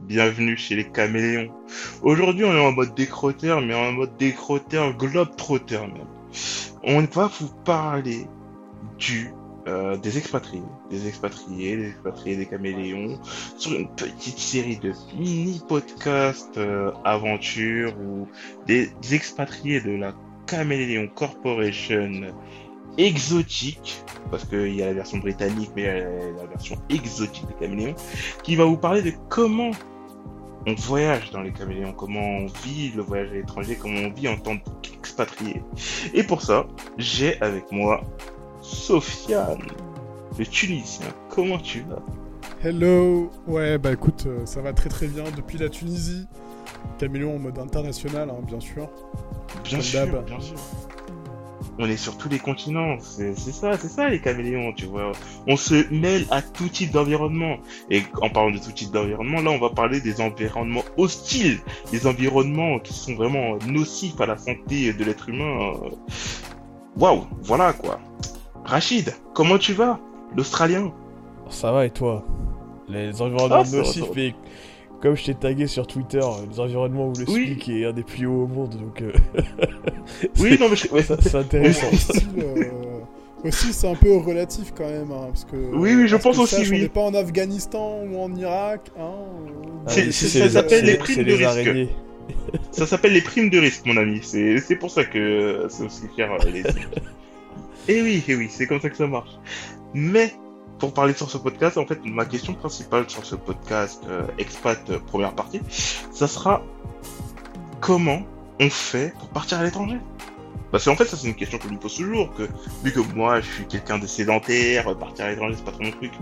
bienvenue chez les caméléons. Aujourd'hui on est en mode décroteur, mais en mode décroteur globe-trotter même. On va vous parler du euh, des expatriés, des expatriés, des expatriés des caméléons, sur une petite série de mini-podcasts euh, aventures ou des expatriés de la Caméléon Corporation exotique, parce qu'il y a la version britannique, mais il y a la version exotique des caméléons, qui va vous parler de comment on voyage dans les caméléons, comment on vit le voyage à l'étranger, comment on vit en tant qu'expatrié. Et pour ça, j'ai avec moi Sofiane, le Tunisien. Comment tu vas? Hello Ouais, bah écoute, euh, ça va très très bien depuis la Tunisie. Caméléon en mode international, hein, bien sûr. Bien Comme sûr, bien sûr. On est sur tous les continents, c'est c'est ça, c'est ça les caméléons, tu vois. On se mêle à tout type d'environnement. Et en parlant de tout type d'environnement, là on va parler des environnements hostiles, des environnements qui sont vraiment nocifs à la santé de l'être humain. euh. Waouh, voilà quoi. Rachid, comment tu vas? L'Australien? Ça va et toi? Les environnements Ah, nocifs, mais comme je t'ai tagué sur Twitter, les environnements où le Oui. SMIC est un des plus hauts au monde, donc euh, Oui, c'est- non mais je- ouais. ça- c'est intéressant. Aussi, euh, aussi, c'est un peu relatif quand même, hein, parce que... Oui, oui, je pense aussi, sache, oui. On n'est pas en Afghanistan ou en Irak, hein. Ah ça les- s'appelle les primes de les risque. araignées. Ça s'appelle les primes de risque, mon ami. C'est pour ça que c'est aussi euh, les. Et oui, et oui, c'est comme ça que ça marche. Mais pour parler sur ce podcast, en fait, ma question principale sur ce podcast euh, expat euh, première partie, ça sera comment on fait pour partir à l'étranger? Parce qu'en fait, ça c'est une question que je me pose toujours. Que vu que moi, je suis quelqu'un de sédentaire, euh, partir à l'étranger c'est pas trop mon truc.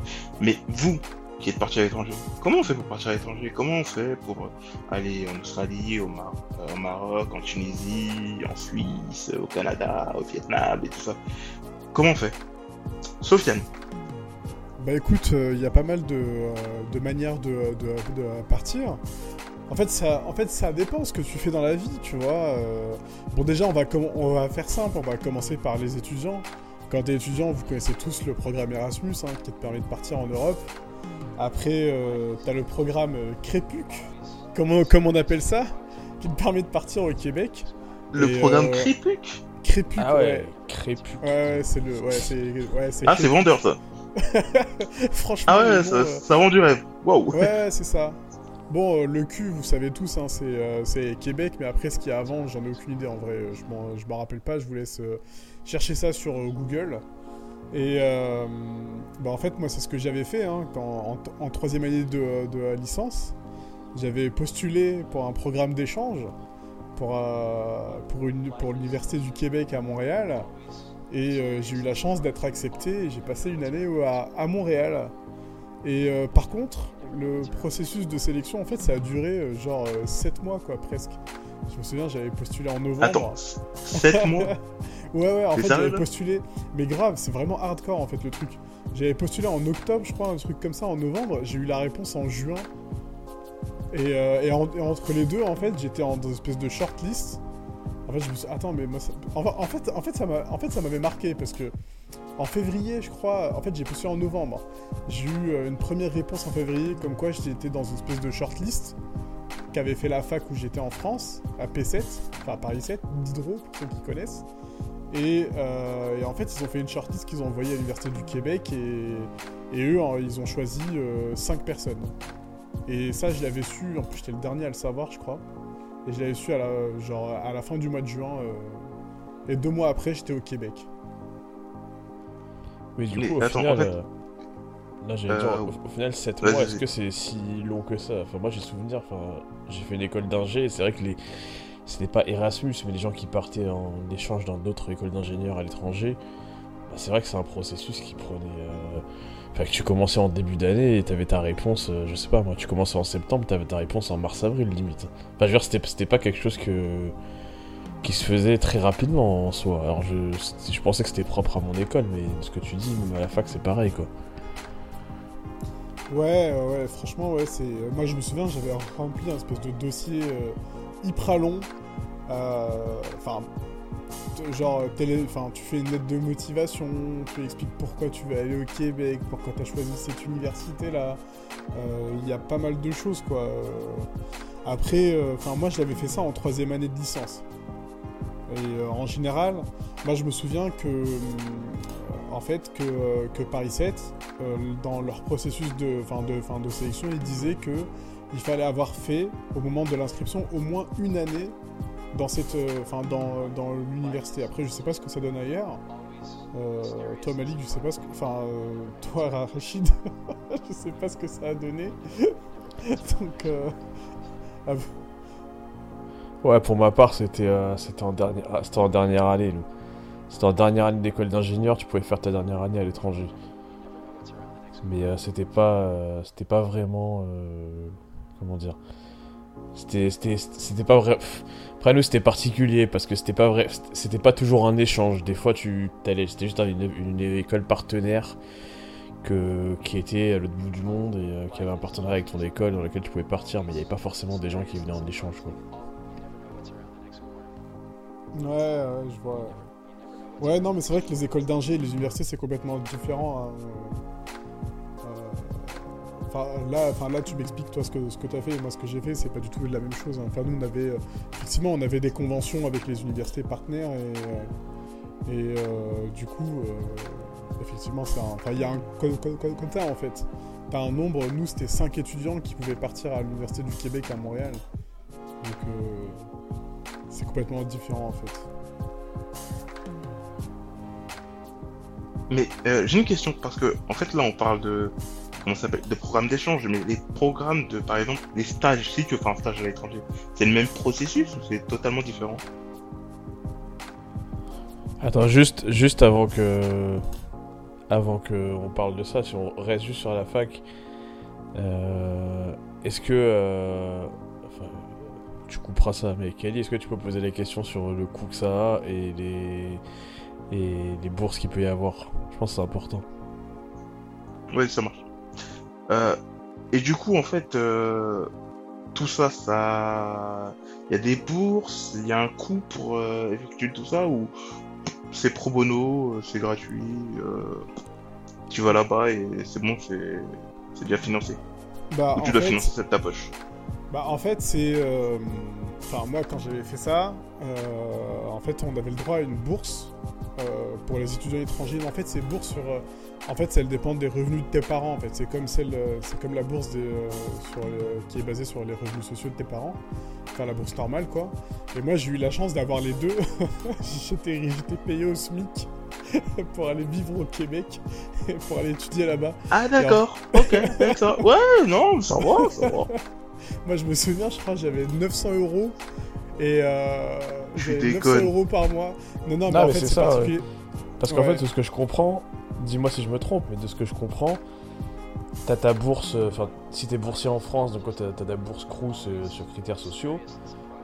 Mais vous qui êtes parti à l'étranger, comment on fait pour partir à l'étranger? Comment on fait pour aller en Australie, au, au Maroc, en Tunisie, en Suisse, au Canada, au Vietnam et tout ça? Comment on fait? Sofiane. Bah écoute, il y a pas mal de, euh, de manières de, de, de partir. En fait, ça, en fait, ça dépend ce que tu fais dans la vie, tu vois. euh. Bon, déjà, on va, on va faire simple, on va commencer par les étudiants. Quand tu es étudiant, vous connaissez tous le programme Erasmus, hein, qui te permet de partir en Europe. Après, tu as le programme euh, Crépuc, comment, comme on appelle ça, qui te permet de partir au Québec. Le Et, programme euh, Crépuc Crépuc, Ah ouais, ouais. ouais, c'est le. Ouais, c'est. Ouais, c'est Ah, c'est vendeur ça. Franchement, Ah ouais, ça, euh, ça vend du rêve. Waouh. Ouais, c'est ça. Bon, euh, le cul, vous savez tous, hein, c'est euh, c'est Québec, mais après ce qu'il y a avant, j'en ai aucune idée en vrai. Je m'en je m'en rappelle pas, je vous laisse euh, chercher ça sur euh, Google. Et bah, en fait, moi, c'est ce que j'avais fait hein, quand, en, en troisième année de, licence. J'avais postulé pour un programme d'échange pour, pour, une- pour l'Université du Québec à Montréal. Et euh, j'ai eu la chance d'être accepté et j'ai passé une année à, à Montréal. Et euh, par contre, le processus de sélection, en fait, ça a duré euh, genre 7 mois, quoi, presque. Je me souviens, j'avais postulé en novembre. Attends, 7 mois Ouais, ouais, en fait, j'avais postulé. Mais grave, c'est vraiment hardcore, en fait, le truc. J'avais postulé en octobre, je crois, un truc comme ça, en novembre. J'ai eu la réponse en juin. Et, euh, et en- et entre les deux, en fait, j'étais en dans une espèce de shortlist. En fait, ça... m'avait marqué parce que en février, je crois, en fait, j'ai postulé en novembre. J'ai eu euh, une première réponse en février, comme quoi j'étais dans une espèce de shortlist qu'avait fait la fac où j'étais en France, à P7, enfin Paris 7, Diderot, pour ceux qui connaissent. Et, euh, et en fait, ils ont fait une shortlist qu'ils ont envoyée à l'Université du Québec et, eux, ils ont choisi 5 personnes. Et ça, je l'avais su, en plus, j'étais le dernier à le savoir, je crois. Et je l'avais su à la, genre, à la fin du mois de juin. euh, et deux mois après, j'étais au Québec. Mais du Mais coup, au attends, final, en fait- euh, Euh, dire, au, au final, 7 vas-y, mois, est-ce que c'est si long que ça? Enfin, moi, j'ai souvenir, enfin, j'ai fait une école d'ingé, et c'est vrai que les... c'était pas Erasmus, mais les gens qui partaient en échange dans d'autres écoles d'ingénieurs à l'étranger, bah, c'est vrai que c'est un processus qui prenait Enfin, que tu commençais en début d'année et t'avais ta réponse, euh, je sais pas moi, tu commençais en septembre, t'avais ta réponse en mars-avril limite. Enfin, je veux dire, c'était, pas quelque chose que qui se faisait très rapidement en soi. Alors je, je pensais que c'était propre à mon école, mais ce que tu dis, même à la fac, c'est pareil quoi. Ouais, ouais, franchement, ouais, c'est. euh, Moi, je me souviens, j'avais rempli un espèce de dossier euh, hyper long. Enfin, genre, télé... tu fais une lettre de motivation, tu expliques pourquoi tu veux aller au Québec, pourquoi tu as choisi cette université-là. Euh, Il y a pas mal de choses, quoi. Après, euh, moi, je l'avais fait ça en troisième année de licence. Et euh, en général, moi, je me souviens que, en fait, que, Paris 7, euh, dans leur processus de, de, de sélection, ils disaient que il fallait avoir fait, au moment de l'inscription, au moins une année dans, cette, euh, enfin, dans, dans l'université. Après, je sais pas ce que ça donne ailleurs. Euh, toi, Malik, je sais pas ce que... Enfin, euh, toi, Rachid, je sais pas ce que ça a donné. Donc... euh, ah, Ouais, pour ma part, c'était c'était en, dernière- ah, dernière année. C'était en dernière année d'école d'ingénieur, tu pouvais faire ta dernière année à l'étranger. Mais c'était pas, c'était pas vraiment. comment dire C'était c'était- c'était pas vrai. Après, nous, c'était particulier parce que c'était pas vrai. C'était pas toujours un échange. Des fois, tu t'allais. C'était juste une, une école partenaire que, qui était à l'autre bout du monde et euh, qui avait un partenariat avec ton école dans laquelle tu pouvais partir, mais il n'y avait pas forcément des gens qui venaient en échange. Quoi. Ouais, ouais, je vois. Ouais, non, mais c'est vrai que les écoles d'ingé et les universités, c'est complètement différent. hein. Enfin, là, enfin, là, tu m'expliques, toi, ce que, ce que tu as fait. et Moi, ce que j'ai fait, c'est pas du tout la même chose. hein. Enfin, nous, on avait... euh, effectivement, on avait des conventions avec les universités partenaires et... euh, et euh, du coup, effectivement, c'est. Enfin, il y a un quota, en fait. T'as un nombre... Nous, c'était 5 étudiants qui pouvaient partir à l'Université du Québec à Montréal. Donc... c'est complètement différent en fait. Mais j'ai une question parce que en fait là on parle de comment ça s'appelle de programmes d'échange, mais les programmes de par exemple les stages, si tu fais un stage à l'étranger, c'est le même processus ou c'est totalement différent? Attends, juste, juste avant que. Avant que on parle de ça, si on reste juste sur la fac, euh, est-ce que. euh, enfin, tu couperas ça, mais Kali, est-ce que tu peux poser la question sur le coût que ça a et les. et les bourses qu'il peut y avoir? Je pense que c'est important. Oui, ça marche. Euh, et du coup en fait euh, tout ça, ça, il y a des bourses, il y a un coût pour euh, effectuer tout ça ou c'est pro bono, c'est gratuit, tu vas là-bas et c'est bon, c'est c'est déjà financé. Bah, Ou tu dois fait, financer ça de ta poche. bah, en fait, c'est. Enfin, moi, quand j'avais fait ça, en fait, on avait le droit à une bourse euh, pour les étudiants étrangers. En fait, ces bourses sur. euh, en fait, elles dépendent des revenus de tes parents. En fait, c'est comme celle, euh, c'est comme la bourse des, euh, sur le- qui est basée sur les revenus sociaux de tes parents. Enfin, la bourse normale, quoi. Et moi, j'ai eu la chance d'avoir les deux. J'étais j'étais payé au SMIC pour aller vivre au Québec et pour aller étudier là-bas. Ah d'accord, ok, ça. Ouais, non, ça va, ça va. Moi, je me souviens, je crois, j'avais 900 euros et euh, Tu j'avais 900 déconnes. euros par mois. Non, non, mais Non, en mais fait, c'est particulier. Parce qu'en Ouais. fait, de ce que je comprends, dis-moi si je me trompe, mais de ce que je comprends, t'as ta bourse, euh, enfin, si t'es boursier en France, donc t'as t'as ta bourse Crous euh, sur critères sociaux,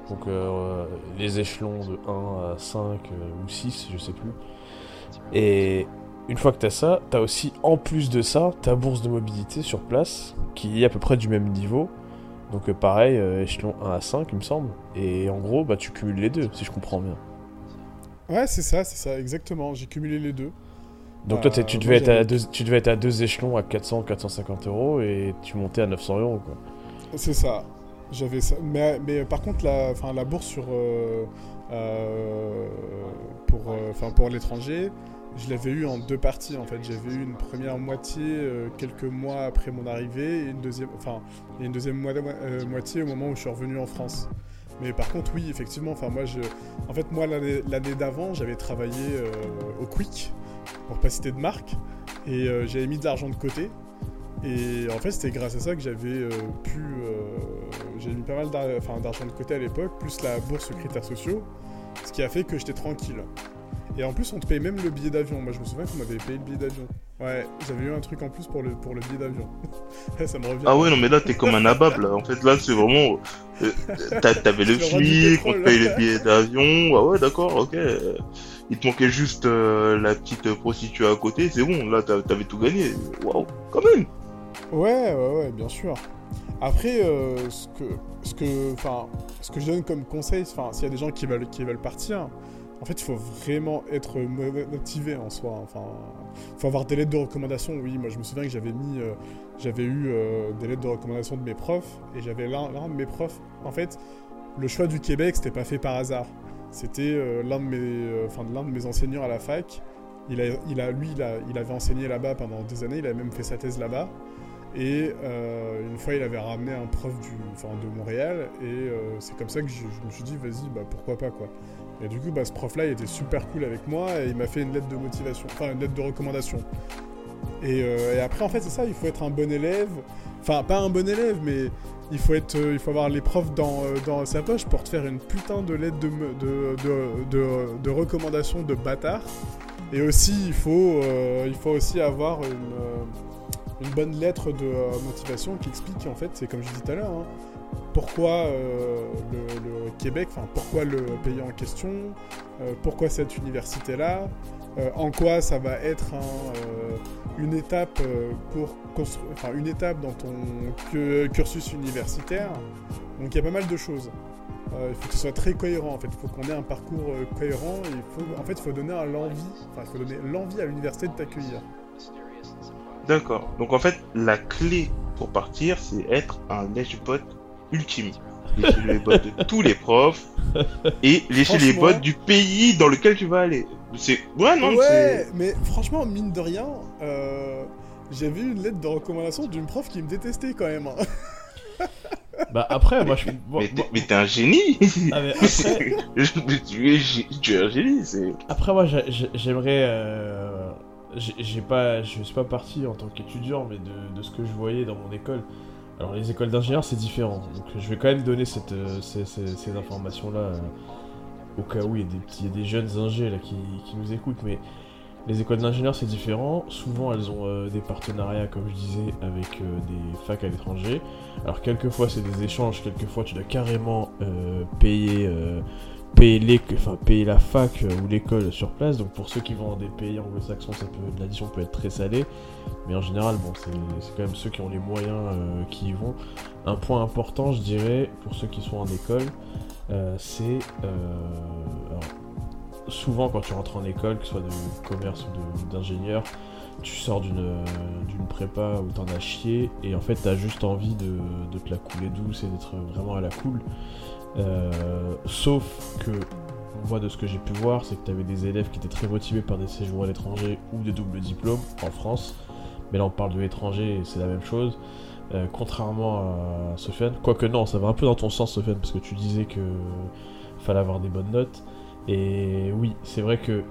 donc euh, les échelons de 1 à 5 euh, ou 6, je sais plus. Et une fois que t'as ça, t'as aussi en plus de ça ta bourse de mobilité sur place, qui est à peu près du même niveau. Donc euh, pareil, euh, échelon 1 à 5, il me semble. Et en gros, bah tu cumules les deux, si je comprends bien. Ouais, c'est ça, c'est ça, exactement. J'ai cumulé les deux. Donc toi, Euh, tu, moi, devais être à deux, tu devais être à deux échelons à 400, 450 euros et tu montais à 900 euros quoi. C'est ça. J'avais ça. Mais, mais par contre, la, enfin, la bourse sur, euh, euh, pour, euh, pour l'étranger, je l'avais eu en deux parties en fait. J'avais eu une première moitié euh, quelques mois après mon arrivée et une deuxième, enfin, une deuxième euh, moitié au moment où je suis revenu en France. Mais par contre, oui, effectivement, enfin moi, en fait, moi l'année d'avant, j'avais travaillé euh, au Quick pour pas citer de marque et j'avais mis de l'argent de côté. Et en fait, c'était grâce à ça que j'avais pu. j'avais mis pas mal d'argent de côté à l'époque, plus la bourse sur critères sociaux, ce qui a fait que j'étais tranquille. Et en plus, on te paye même le billet d'avion. Moi, je me souviens qu'on m'avait payé le billet d'avion. Ouais, j'avais eu un truc en plus pour le, pour le billet d'avion. ça me revient. Ah ouais, non, mais là, t'es comme un nabab, là. En fait, là, c'est vraiment... euh, t'a- T'avais le le flic, on te paye les billets d'avion. Ah ouais, d'accord, ok. Il te manquait juste euh, la petite prostituée à côté, c'est bon, là, t'a- t'avais tout gagné. Waouh, quand même Ouais, ouais, ouais, bien sûr. Après, euh, ce que, ce que, ce que je donne comme conseil, s'il y a des gens qui veulent, qui veulent partir, en fait, il faut vraiment être mo- motivé en soi. Enfin, il faut avoir des lettres de recommandation. Oui, moi, je me souviens que j'avais euh, eu euh, des lettres de recommandation de mes profs, et j'avais l'un, de mes profs. En fait, le choix du Québec, c'était pas fait par hasard. C'était euh, l'un de mes, enfin, l'un de mes enseignants à la fac. Il a, a, lui, il, a, il avait enseigné là-bas pendant des années. Il avait même fait sa thèse là-bas. Et euh, une fois, il avait ramené un prof de Montréal, et euh, c'est comme ça que je, me suis dit, vas-y, bah pourquoi pas quoi. Et du coup, bah, ce prof-là, il était super cool avec moi, et il m'a fait une lettre de motivation, enfin une lettre de recommandation. Et, euh, après, en fait, c'est ça, il faut être un bon élève, enfin pas un bon élève, mais il faut être, il faut avoir les profs dans, dans sa poche pour te faire une putain de lettre de, de, de, de, de recommandation de bâtard. Et aussi, il faut, il faut aussi avoir une, une bonne lettre de euh, motivation qui explique, en fait, c'est comme je disais tout à l'heure, hein, pourquoi euh, le, Québec, enfin pourquoi le pays en question, euh, pourquoi cette université-là, en quoi ça va être un, une étape pour construire, une étape dans ton cu- cursus universitaire. Donc il y a pas mal de choses. Il faut que ce soit très cohérent en fait. Il faut qu'on ait un parcours cohérent. Et il faut, en fait, il faut donner l'envie, enfin il faut donner l'envie à l'université de t'accueillir. D'accord. Donc en fait, la clé pour partir, c'est être un lèche-bot ultime. Lécher les bottes de tous les profs et lécher les bottes du pays dans lequel tu vas aller. C'est ouais non ouais, c'est mais franchement, mine de rien, euh, j'avais eu une lettre de recommandation d'une prof qui me détestait quand même. hein. Bah après, moi je. moi- mais t'es moi- mais t'es un génie. Ah, mais après, tu es gé- tu es un génie, c'est après, moi j'ai- j'ai- j'aimerais. euh, j'ai- pas, je suis pas parti en tant qu'étudiant, mais de, de ce que je voyais dans mon école. Alors les écoles d'ingénieurs c'est différent, donc je vais quand même donner cette, euh, ces, informations là au cas où il y a des petits, y a des jeunes ingés là qui, qui nous écoutent, mais les écoles d'ingénieurs c'est différent. Souvent elles ont euh, des partenariats comme je disais avec euh, des facs à l'étranger. Alors quelquefois c'est des échanges, quelquefois tu dois carrément euh, payer, euh, payer, la fac euh, ou l'école sur place. Donc pour ceux qui vont dans des pays anglo-saxons, l'addition peut être très salée. Mais en général, bon, c'est quand même ceux qui ont les moyens euh, qui y vont. Un point important, je dirais, pour ceux qui sont en école, euh, c'est... souvent quand tu rentres en école, que ce soit de commerce ou d'ingénieur, tu sors d'une d'une prépa où t'en as chié et en fait t'as juste envie de, de te la couler douce et d'être vraiment à la cool. Euh, sauf que voit de ce que j'ai pu voir, c'est que t'avais des élèves qui étaient très motivés par des séjours à l'étranger ou des doubles diplômes en France. Mais là on parle de l'étranger et c'est la même chose. Euh, contrairement à Sofiane, quoique non, ça va un peu dans ton sens Sofiane, parce que tu disais que fallait avoir des bonnes notes. Et oui, c'est vrai que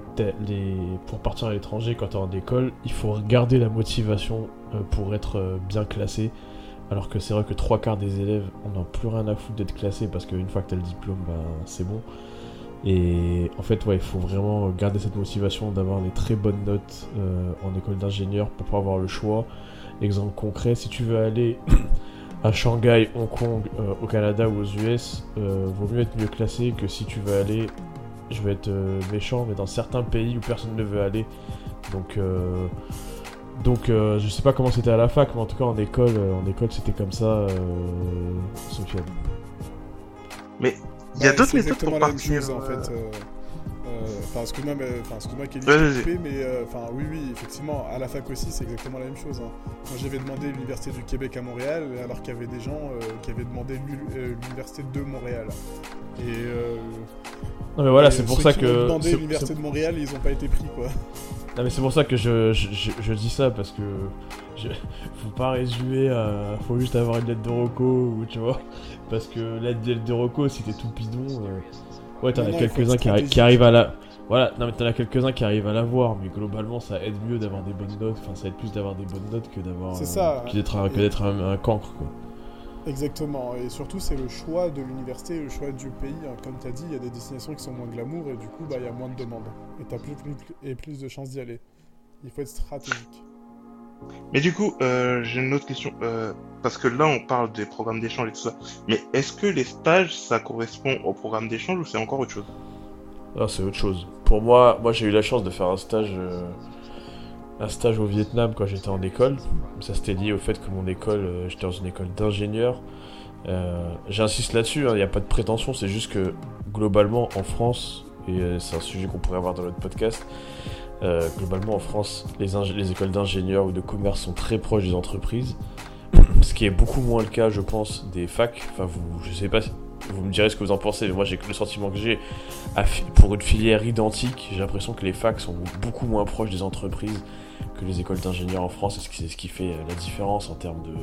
pour partir à l'étranger, quand t'es en école, il faut garder la motivation euh, pour être bien classé. Alors que c'est vrai que trois quarts des élèves, on n'a plus rien à foutre d'être classé parce qu'une fois que t'as le diplôme, bah, c'est bon. Et en fait, ouais, il faut vraiment garder cette motivation d'avoir des très bonnes notes euh, en école d'ingénieur pour pouvoir avoir le choix. Exemple concret, si tu veux aller à Shanghai, Hong Kong, euh, au Canada ou aux US, euh, vaut mieux être mieux classé que si tu veux aller, je vais être méchant, mais dans certains pays où personne ne veut aller. Donc, donc euh, je sais pas comment c'était à la fac, mais en tout cas en école, euh, en école c'était comme ça, euh, Sofiane. il y a Ouais, d'autres méthodes pour la même partir. chose en fait. euh, euh, Enfin, excuse-moi, mais enfin, excuse-moi, Kelly, Ouais, mais euh, enfin, oui, oui, effectivement, à la fac aussi, c'est exactement la même chose. hein. Moi, j'avais demandé l'université du Québec à Montréal, alors qu'il y avait des gens euh, qui avaient demandé l'u- l'université de Montréal. Et euh, Non mais voilà, c'est pour ça que. ont demandé c'est- l'université de Montréal, ils ont pas été pris, quoi. Non mais c'est pour ça que je, je, je- je dis ça parce que je, faut pas résumer à faut juste avoir une lettre de reco ou tu vois. Parce que la lettre de si t'es tout bidon euh, ouais t'en as quelques-uns qui, arri- qui arrivent à la voilà non mais t'en as quelques-uns qui arrivent à l'avoir mais globalement ça aide mieux d'avoir des bonnes notes enfin ça aide plus d'avoir des bonnes notes que d'avoir euh, ça. que d'être un, que d'être un, un cancre quoi Exactement, et surtout c'est le choix de l'université, le choix du pays. hein. Comme tu as dit, il y a des destinations qui sont moins glamour et du coup bah, il y a moins de demandes. Et tu as plus, plus, et plus de chances d'y aller. Il faut être stratégique. Mais du coup, euh, j'ai une autre question. Euh, parce que là, on parle des programmes d'échange et tout ça. Mais est-ce que les stages, ça correspond au programme d'échange ou c'est encore autre chose? Ah, c'est autre chose. Pour moi, moi j'ai eu la chance de faire un stage, euh, un stage au Vietnam quand j'étais en école. Ça c'était lié au fait que mon école, euh, j'étais dans une école d'ingénieurs. Euh, J'insiste là-dessus, il n'y a pas de prétention, c'est juste que globalement en France, et euh, c'est un sujet qu'on pourrait avoir dans notre podcast, globalement en France, les, écoles d'ingénieurs ou de commerce sont très proches des entreprises. Ce qui est beaucoup moins le cas, je pense, des facs. Enfin, vous, je sais pas, vous me direz ce que vous en pensez, mais moi j'ai le sentiment que j'ai pour une filière identique, j'ai l'impression que les facs sont beaucoup moins proches des entreprises que les écoles d'ingénieurs en France, c'est ce qui fait euh, la différence en termes de,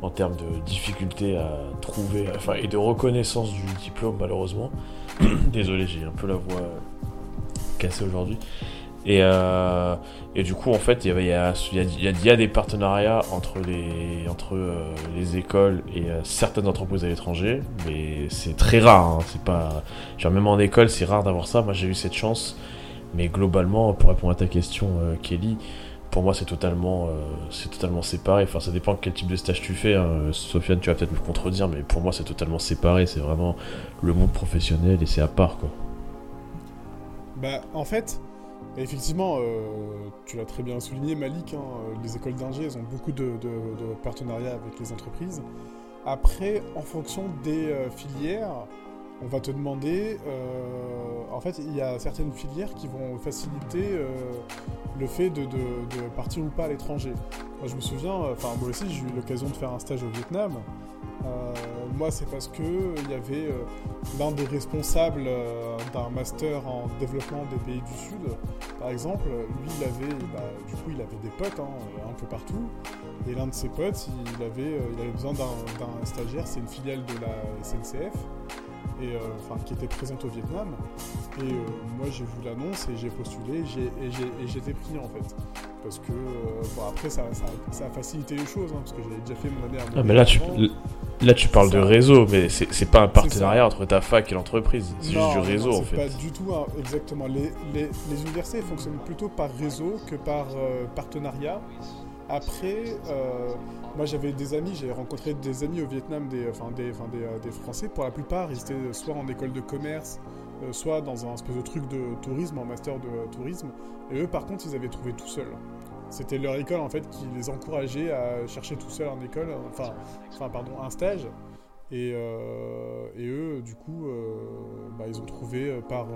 en termes de difficulté à trouver, enfin, et de reconnaissance du diplôme, malheureusement. Désolé, j'ai un peu la voix euh, cassée aujourd'hui. Et, euh, et du coup, en fait, il y, a, y, a, y a- des partenariats entre les, entre, les écoles et certaines entreprises à l'étranger, mais c'est très rare. hein, c'est pas, genre, même en école, c'est rare d'avoir ça. Moi, j'ai eu cette chance. Mais globalement, pour répondre à ta question, euh, Kelly, pour moi, c'est totalement, euh, c'est totalement séparé. Enfin, ça dépend quel type de stage tu fais. hein. Sofiane, tu vas peut-être me contredire, mais pour moi, c'est totalement séparé. C'est vraiment le monde professionnel et c'est à part, quoi. Bah, en fait, effectivement, euh, tu l'as très bien souligné, Malik, hein, les écoles d'ingé, elles ont beaucoup de, partenariats avec les entreprises. Après, en fonction des filières, on va te demander. euh, en fait, il y a certaines filières qui vont faciliter euh, le fait de, partir ou pas à l'étranger. Moi, je me souviens, euh, enfin, moi aussi, j'ai eu l'occasion de faire un stage au Vietnam. Moi, c'est parce que il y avait l'un des responsables d'un master en développement des pays du Sud, par exemple, lui, il avait, bah, du coup, il avait des potes hein, un peu partout. Et l'un de ses potes, il avait, il avait besoin d'un stagiaire, c'est une filiale de la SNCF, et, euh, enfin, qui était présente au Vietnam. Et euh, moi, j'ai vu l'annonce et j'ai postulé et j'ai été pris en fait. Parce que, euh, bon, après, ça, ça, ça a facilité les choses, hein, parce que j'avais déjà fait mon année à Ah, mais là, tu, là, tu parles de réseau, mais c'est pas un partenariat entre ta fac et l'entreprise. C'est juste du réseau, non, en fait. pas du tout exactement. Les, les, les universités fonctionnent plutôt par réseau que par euh, partenariat. Après, euh, moi j'avais des amis, j'ai rencontré des amis au Vietnam, des, euh, des Français. Pour la plupart, ils étaient soit en école de commerce, euh, soit dans un espèce de truc de tourisme, en master de tourisme. Et eux, par contre, ils avaient trouvé tout seuls. C'était leur école en fait qui les encourageait à chercher tout seul en école, pardon, un stage. Et, euh, et eux, du coup, euh, bah, ils ont trouvé euh, par,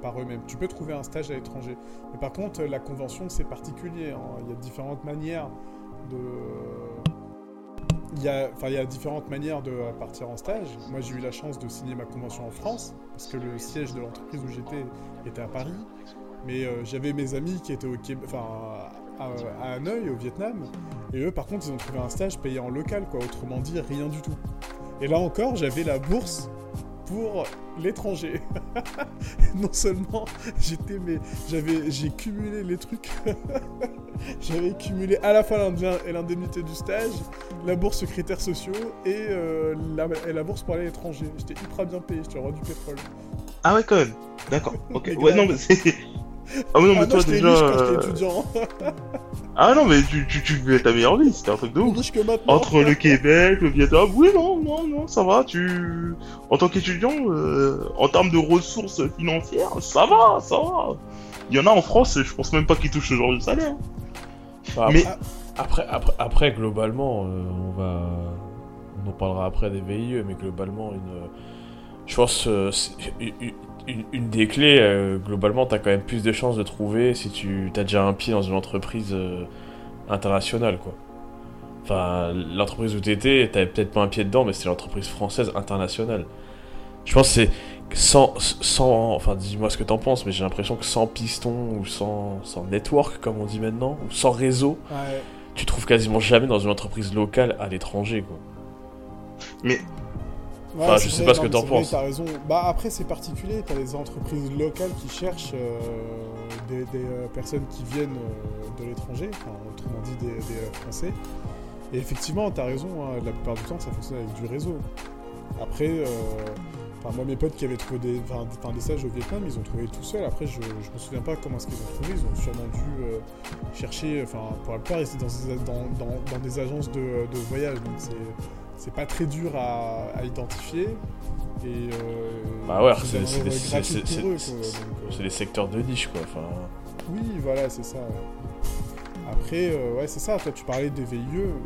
par eux-mêmes. Tu peux trouver un stage à l'étranger. Mais par contre, la convention, c'est particulier. hein. Il y a différentes manières de... Il y, a, il y a différentes manières de partir en stage. Moi, j'ai eu la chance de signer ma convention en France, parce que le siège de l'entreprise où j'étais était à Paris. Mais j'avais mes amis qui étaient au Québec, à, à Hanoï, au Vietnam. Et eux, par contre, ils ont trouvé un stage payé en local, quoi. Autrement dit, rien du tout. Et là encore, j'avais la bourse pour l'étranger. non seulement j'étais mais j'avais j'ai cumulé les trucs. j'avais cumulé à la fois l'indemnité du stage, la bourse critères sociaux et, euh, la, et la bourse pour aller à l'étranger. J'étais hyper bien payé, j'étais roi du pétrole. Ah ouais, quand même. D'accord. Ok. Ouais, non, mais c'est. Ah, mais non, mais ah toi non, déjà. quand euh, étudiant. Ah non, mais tu, tu, tu ta meilleure vie, c'était un truc de ouf. Entre le Québec, le Vietnam, oui, non, non, non, ça va, tu... En tant qu'étudiant, euh, en termes de ressources financières, ça va, ça va. Il y en a en France, je pense même pas qu'ils touchent ce genre de salaire. Enfin, Mais- après, après, après, globalement, euh, on va, on en parlera après des VIE, mais globalement, une, je pense, euh, c'est- une, des clés, euh, globalement, t'as quand même plus de chances de trouver si tu as déjà un pied dans une entreprise euh, internationale, quoi. Enfin, l'entreprise où t'étais, t'avais peut-être pas un pied dedans, mais c'est l'entreprise française internationale. Je pense que c'est sans, sans, enfin, dis-moi ce que t'en penses, mais j'ai l'impression que sans piston ou sans, sans network, comme on dit maintenant, ou sans réseau, Ouais. tu trouves quasiment jamais dans une entreprise locale à l'étranger, quoi. Ouais, Enfin, je sais vrai, pas ce que t'en vrai, penses. T'as raison. Bah après c'est particulier. T'as des entreprises locales qui cherchent euh, des, des, euh, personnes qui viennent euh, de l'étranger, enfin, autrement dit des, des, Français. Et effectivement, t'as raison. hein, la plupart du temps, ça fonctionne avec du réseau. Après, euh, moi, mes potes qui avaient trouvé des, enfin, stages au Vietnam, ils ont trouvé tout seuls. Après, je, je me souviens pas comment est-ce qu'ils ont trouvé. Ils ont sûrement dû chercher. Enfin, pour la plupart, ils étaient dans, des- dans, dans- dans des agences de, de voyage. Donc, c'est, c'est pas très dur à, à identifier. Et. Euh, Bah ouais, c'est c'est- bien c'est- Donc, euh, des secteurs de niche, quoi. Enfin, Oui, voilà, c'est ça. Après, euh, ouais, c'est ça. Toi, tu parlais des VIE.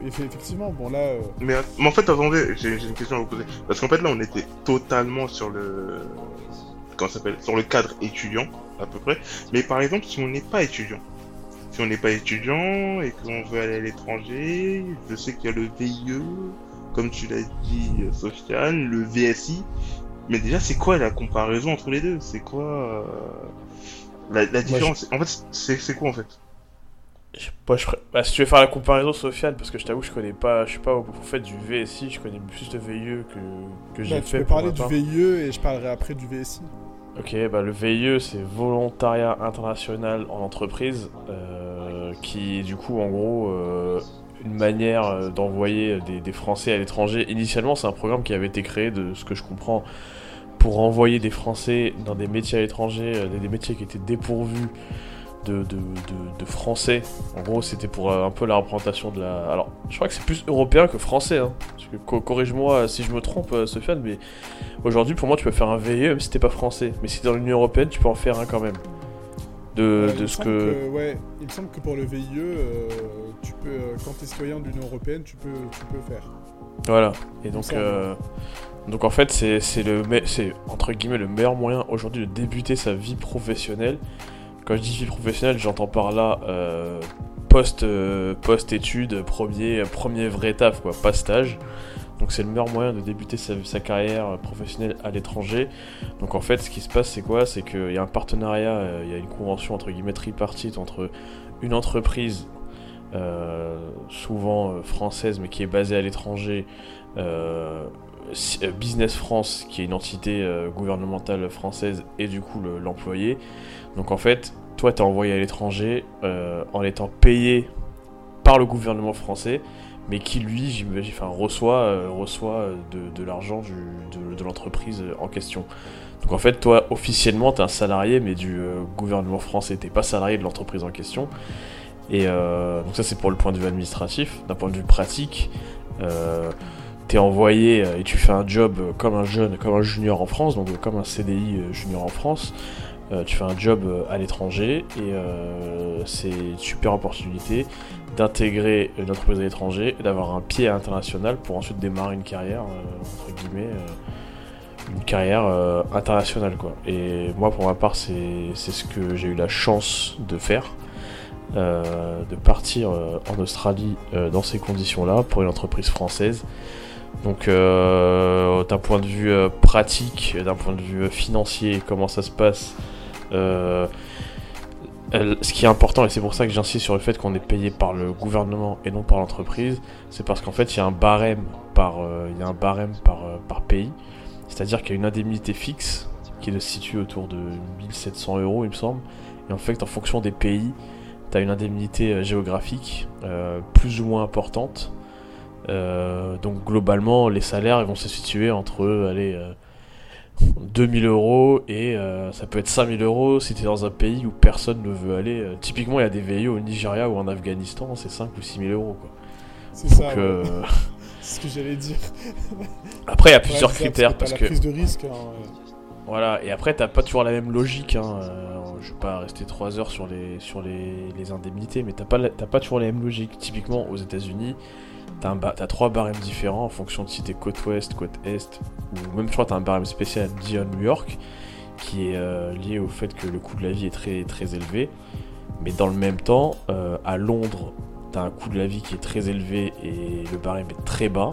Eff- effectivement, bon, là. euh, Mais, mais en fait, attendez, j'ai une question à vous poser. Parce qu'en fait, là, on était totalement sur le. Comment s'appelle Sur le cadre étudiant, à peu près. Mais par exemple, si on n'est pas étudiant, si on n'est pas étudiant et qu'on veut aller à l'étranger, je sais qu'il y a le VIE, comme tu l'as dit, Sofiane, le VSI. Mais déjà, c'est quoi la comparaison entre les deux? C'est quoi euh, la, la différence? En fait, c'est quoi en fait? Je- moi, je ferais- bah, si tu veux faire la comparaison, Sofiane, parce que je t'avoue, je connais pas, je suis pas au fait du VSI, je connais plus de VIE que, que j'ai bah, tu fait. peux pour parler du. VIE et je parlerai après du VSI. Ok, bah le VIE c'est volontariat international en entreprise, euh, qui du coup en gros euh, une manière euh, d'envoyer des, des Français à l'étranger. Initialement c'est un programme qui avait été créé de ce que je comprends pour envoyer des Français dans des métiers à l'étranger, euh, des, métiers qui étaient dépourvus de, français. En gros c'était pour euh, un peu la représentation de la... Alors je crois que c'est plus européen que français, hein. Corrige-moi si je me trompe euh, Sofiane, mais Aujourd'hui, pour moi, tu peux faire un VIE même si t'es pas français. Mais si dans l'Union Européenne, tu peux en faire un quand même. De, de ce que. Ouais, il me semble que pour le VIE, euh, tu peux, euh, quand t'es citoyen de l'Union Européenne, tu peux, tu peux faire. Voilà. Et donc, euh, donc en fait, c'est le, c'est entre guillemets le meilleur moyen aujourd'hui de débuter sa vie professionnelle. Quand je dis vie professionnelle, j'entends par là euh, post, euh, post-études, premier, premier vrai taf, quoi, pas stage. Donc c'est le meilleur moyen de débuter sa, carrière professionnelle à l'étranger. Donc en fait, ce qui se passe, c'est quoi? C'est qu'il y a un partenariat, euh, il y a une convention entre guillemets tripartite entre une entreprise, euh, souvent euh, française, mais qui est basée à l'étranger, euh, si- euh, Business France, qui est une entité euh, gouvernementale française, et du coup le- l'employé. Donc en fait, toi, t'es envoyé à l'étranger euh, en étant payé par le gouvernement français, mais qui lui, j'imagine, reçoit, euh, reçoit euh, de, de l'argent de, de l'entreprise euh, en question. Donc en fait, toi, officiellement, t'es un salarié, mais du gouvernement français, t'es pas salarié de l'entreprise en question. Et donc ça, c'est pour le point de vue administratif. D'un point de vue pratique, t'es envoyé et tu fais un job comme un jeune, comme un junior en France, donc comme un CDI junior en France. Euh, tu fais un job euh, à l'étranger et euh, c'est une super opportunité d'intégrer une entreprise à l'étranger et d'avoir un pied à pour ensuite démarrer une carrière, entre guillemets, une carrière internationale. Quoi. Et moi, pour ma part, c'est ce que j'ai eu la chance de faire. de partir en Australie dans ces conditions-là pour une entreprise française. Donc, d'un point de vue pratique, d'un point de vue financier, comment ça se passe, euh, ce qui est important, et c'est pour ça que j'insiste sur le fait qu'on est payé par le gouvernement et non par l'entreprise, c'est parce qu'en fait, il y a un barème par, euh, il y a un barème par, euh, par pays. C'est-à-dire qu'il y a une indemnité fixe qui se situe autour de 1700 euros, il me semble. Et en fait, en fonction des pays, tu as une indemnité géographique plus ou moins importante. Donc globalement, les salaires ils vont se situer entre allez, 2000 euros et euh, ça peut être 5000 euros si tu es dans un pays où personne ne veut aller. Euh, typiquement, il y a des VIE au Nigeria ou en Afghanistan, c'est 5 ou 6000 euros. Quoi. C'est ça, ouais. euh, c'est ce que j'allais dire. Après, il y a plusieurs ça, critères parce parce que. que. t'as la prise de risque. hein. Voilà, et après, t'as pas toujours la même logique. Hein. je vais pas rester 3 heures sur les, sur les, les indemnités, mais t'as pas, la- t'as pas toujours la même logique. Typiquement, aux États-Unis, t'as trois barèmes différents en fonction de si t'es côte ouest, côte est, ou même je crois t'as un barème spécial dit à New York, qui est euh, lié au fait que le coût de la vie est très, très élevé. Mais dans le même temps, euh, à Londres, t'as un coût de la vie qui est très élevé et le barème est très bas.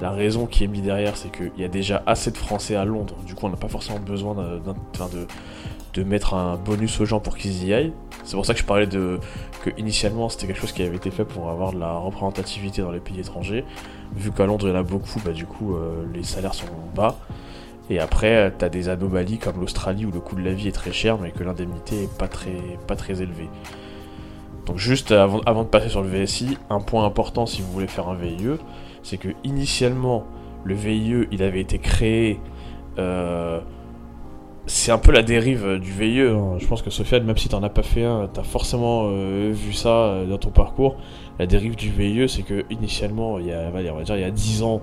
La raison qui est mise derrière, c'est qu'il y a déjà assez de Français à Londres. Du coup, on n'a pas forcément besoin de, de mettre un bonus aux gens pour qu'ils y aillent. C'est pour ça que je parlais de que initialement c'était quelque chose qui avait été fait pour avoir de la représentativité dans les pays étrangers. Vu qu'à Londres il y en a beaucoup, bah du coup euh, les salaires sont bas. Et après, tu as des anomalies comme l'Australie où le coût de la vie est très cher, mais que l'indemnité est pas très, élevée. Donc juste avant, avant de passer sur le VSI, un point important si vous voulez faire un VIE, c'est que initialement le VIE il avait été créé euh, c'est un peu la dérive euh, du VIE. hein. Je pense que Sofiane, même si t'en as pas fait un, t'as forcément euh, vu ça euh, dans ton parcours. La dérive du VIE, c'est que initialement, il y a, on va dire, il y a 10 ans,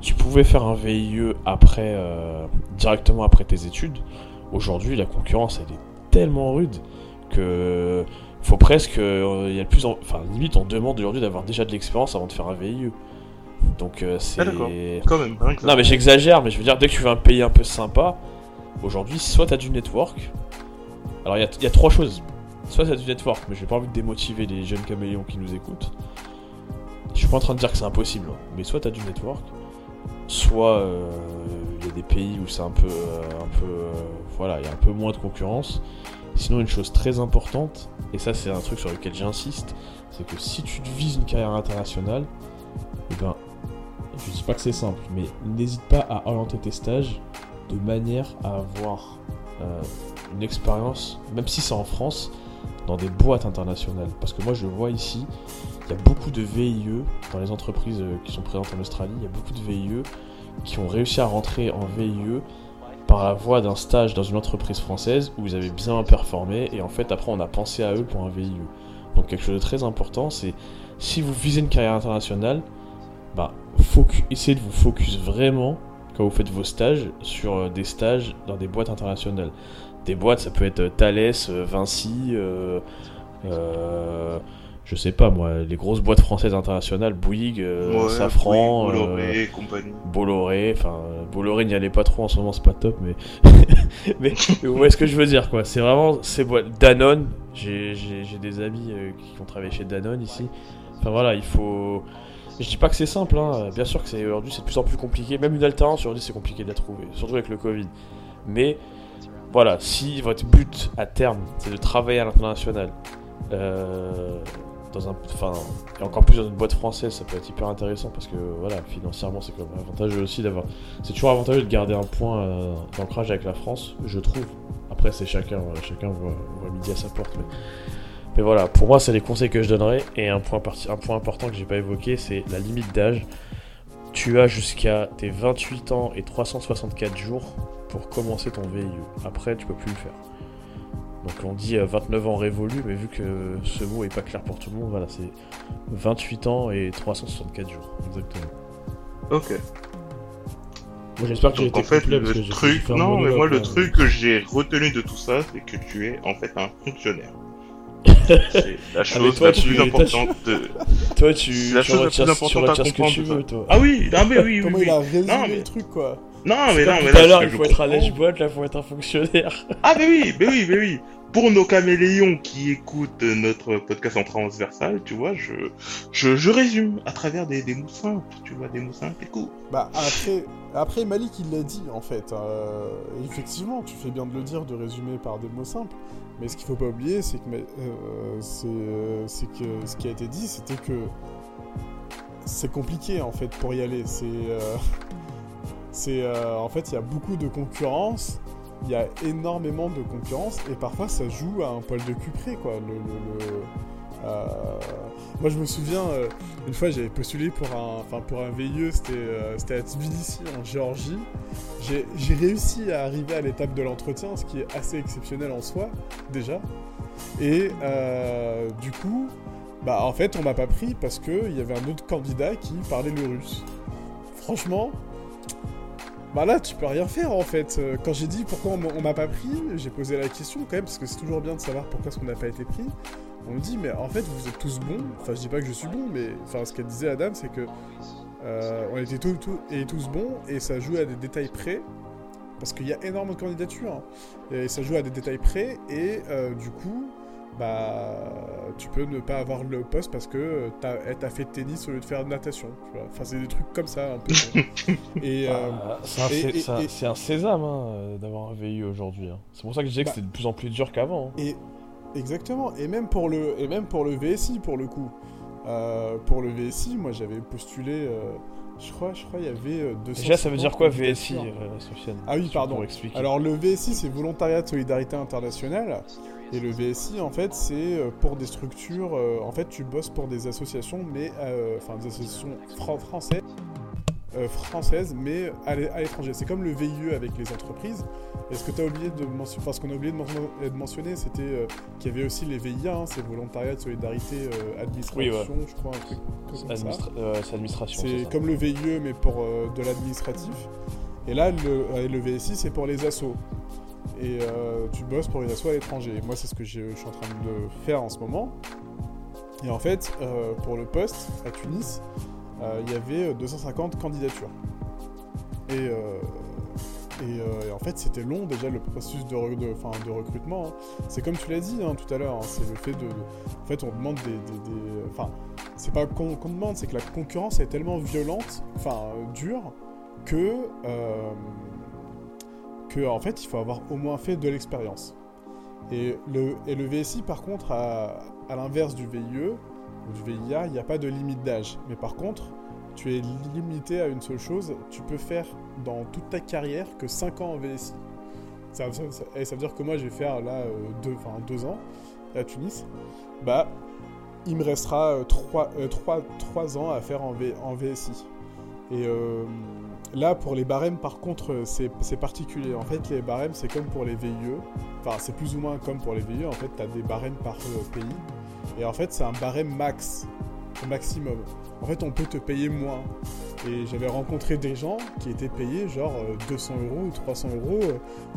tu pouvais faire un VIE après, euh, directement après tes études. Aujourd'hui, la concurrence, elle est tellement rude que faut presque, il y a de plus en, enfin limite, on demande aujourd'hui d'avoir déjà de l'expérience avant de faire un VIE. Donc euh, c'est. Ah, d'accord. Quand même. Non mais j'exagère, mais je veux dire, dès que tu veux un pays un peu sympa, aujourd'hui, soit t'as du network. Alors il y a, trois choses. Soit t'as du network, mais j'ai pas envie de démotiver les jeunes caméléons qui nous écoutent. Je suis pas en train de dire que c'est impossible, hein. mais soit t'as du network, soit euh, il y a des pays où c'est un peu, euh, un peu, euh, voilà, il y a un peu moins de concurrence. Sinon, une chose très importante, et ça c'est un truc sur lequel j'insiste, c'est que si tu vises une carrière internationale, eh ben, je dis pas que c'est simple, mais n'hésite pas à orienter tes stages de manière à avoir euh, une expérience, même si c'est en France, dans des boîtes internationales. Parce que moi je vois ici, il y a beaucoup de VIE dans les entreprises euh, qui sont présentes en Australie, il y a beaucoup de VIE qui ont réussi à rentrer en VIE par la voie d'un stage dans une entreprise française où ils avaient bien performé et en fait après on a pensé à eux pour un VIE. Donc quelque chose de très important, c'est si vous visez une carrière internationale, bah, essayez de vous focus vraiment quand vous faites vos stages sur euh, des stages dans des boîtes internationales. Des boîtes, ça peut être euh, Thales, euh, Vinci, euh, euh, je sais pas moi, les grosses boîtes françaises internationales, Bouygues, euh, Ouais, Safran, Bolloré compagnie. Bolloré, enfin Bolloré n'y allait pas trop en ce moment, c'est pas top, mais mais vous voyez ce que je veux dire quoi. C'est vraiment ces boîtes Danone. J'ai des amis qui ont travaillé chez Danone ici. Enfin voilà, il faut. Je dis pas que c'est simple, hein. bien sûr que c'est aujourd'hui c'est de plus en plus compliqué. Même une alternance aujourd'hui c'est compliqué de la trouver, surtout avec le Covid. Mais voilà, si votre but à terme c'est de travailler à l'international, euh, dans un, enfin, et encore plus dans une boîte française, ça peut être hyper intéressant parce que voilà, financièrement c'est quand même avantageux aussi d'avoir. C'est toujours avantageux de garder un point euh, d'ancrage avec la France, je trouve. Après c'est chacun, chacun voit, voit midi à sa porte. Mais... mais voilà, pour moi c'est les conseils que je donnerais et un point, parti- un point important que j'ai pas évoqué, c'est la limite d'âge. Tu as jusqu'à tes 28 ans et 364 jours pour commencer ton VIE. Après, tu peux plus le faire. Donc on dit euh, 29 ans révolu, mais vu que ce mot est pas clair pour tout le monde, voilà, c'est 28 ans et 364 jours. Exactement. Ok. Moi j'espère que j'ai été en fait, le truc, non, mais moi le truc que j'ai retenu de tout ça, c'est que tu es en fait un fonctionnaire. C'est la chose toi, la tu- plus importante de. Toi tu, la tu chose la retires, plus tu importante à ce que tu veux, toi. Ah oui, non mais oui, oui, Comment oui. il a résumé Non, mais- le truc, quoi Non mais non, mais tout à là, il faut être à comprends- lèche-boîte, là, il faut être un fonctionnaire. Ah mais oui, mais oui, mais oui. Pour nos caméléons qui écoutent notre podcast en transversal, tu vois, je, je, je résume à travers des, des mots simples, tu vois, des mots simples et cool. Bah après, après Malik il l'a dit en fait. Euh, effectivement, tu fais bien de le dire, de résumer par des mots simples. Mais ce qu'il faut pas oublier, c'est que, mais, euh, euh, c'est que ce qui a été dit, c'était que c'est compliqué en fait pour y aller. C'est, euh, c'est, euh, en fait, il y a beaucoup de concurrence. Il y a énormément de concurrence et parfois ça joue à un poil de cul quoi. Le, le- Moi je me souviens euh, une fois j'avais postulé pour un, pour un VIE, c'était euh, c'était à Tbilissi en Géorgie. J'ai réussi à arriver à l'étape de l'entretien, ce qui est assez exceptionnel en soi déjà. Et euh, du coup, bah en fait on m'a pas pris parce que il y avait un autre candidat qui parlait le russe. Franchement, bah là tu peux rien faire en fait. Euh, Quand j'ai dit pourquoi on m'a- pas pris, j'ai posé la question quand même parce que c'est toujours bien de savoir pourquoi est-ce qu'on n'a pas été pris. On me dit mais en fait vous êtes tous bons. Enfin je dis pas que je suis bon, mais enfin ce qu'elle disait Adam c'est que euh, on était tous, et tous bons et ça joue à des détails près parce qu'il y a énormément de candidatures hein. et ça joue à des détails près et euh, du coup bah tu peux ne pas avoir le poste parce que t'as as fait de tennis au lieu de faire de natation tu vois enfin c'est des trucs comme ça un peu et euh, Ah, c'est un, et- c'est un- sésame hein, euh, d'avoir un VIE aujourd'hui. hein. C'est pour ça que je disais que Bah. c'était de plus en plus dur qu'avant. hein. Et exactement. Et même pour le et même pour le VSI pour le coup. Euh, pour le VSI, moi j'avais postulé. euh, je crois, je crois, il y avait euh, 200. Déjà, ça veut dire quoi VSI, euh, Sofiane Ah oui, pardon. Alors le VSI c'est volontariat de solidarité internationale. Et le VSI en fait c'est euh, pour des structures. euh, en fait tu bosses pour des associations, mais euh, enfin des associations fran- françaises. euh, française, mais à l'é- à l'étranger. C'est comme le VIE avec les entreprises. Et ce que tu as oublié de mentionner, enfin, ce qu'on a oublié de, mention- de mentionner, c'était euh, qu'il y avait aussi les VIA, hein, c'est volontariat de solidarité euh, administration, Oui, ouais. je crois, un truc comme ça. Administra- c'est administration. C'est comme le VIE, mais pour de l'administratif. Et là, le, le VSI, c'est pour les assos. Et euh, tu bosses pour les assos à l'étranger. Moi, c'est ce que je suis en train de faire en ce moment. Et en fait, euh, pour le poste à Tunis, euh, il y avait euh, 250 candidatures. Et, en fait, c'était long déjà le processus de, recrutement. hein. C'est comme tu l'as dit hein, tout à l'heure, hein, c'est le fait de, En fait, on demande des... Enfin, c'est pas qu'on demande, c'est que la concurrence est tellement violente, enfin dure, que... en fait, il faut avoir au moins fait de l'expérience. Et le, et le VSI, par contre, à, à l'inverse du VIE ou du VIA, il n'y a pas de limite d'âge. Mais par contre, tu es limité à une seule chose, tu peux faire dans toute ta carrière que 5 ans en VSI. Ça, ça- ça- et ça veut dire que moi, je vais faire là euh, deux, enfin, deux ans à Tunis. Bah, il me restera 3, ans à faire en, V- en VSI. Et euh, là, pour les barèmes, par contre, euh, c'est particulier. En fait, les barèmes, c'est comme pour les VIE. Enfin, c'est plus ou moins comme pour les VIE. En fait, tu as des barèmes par euh, pays. Et en fait, c'est un barème max, au maximum. En fait, on peut te payer moins. Et j'avais rencontré des gens qui étaient payés genre euh, 200 euros ou 300 euros euh,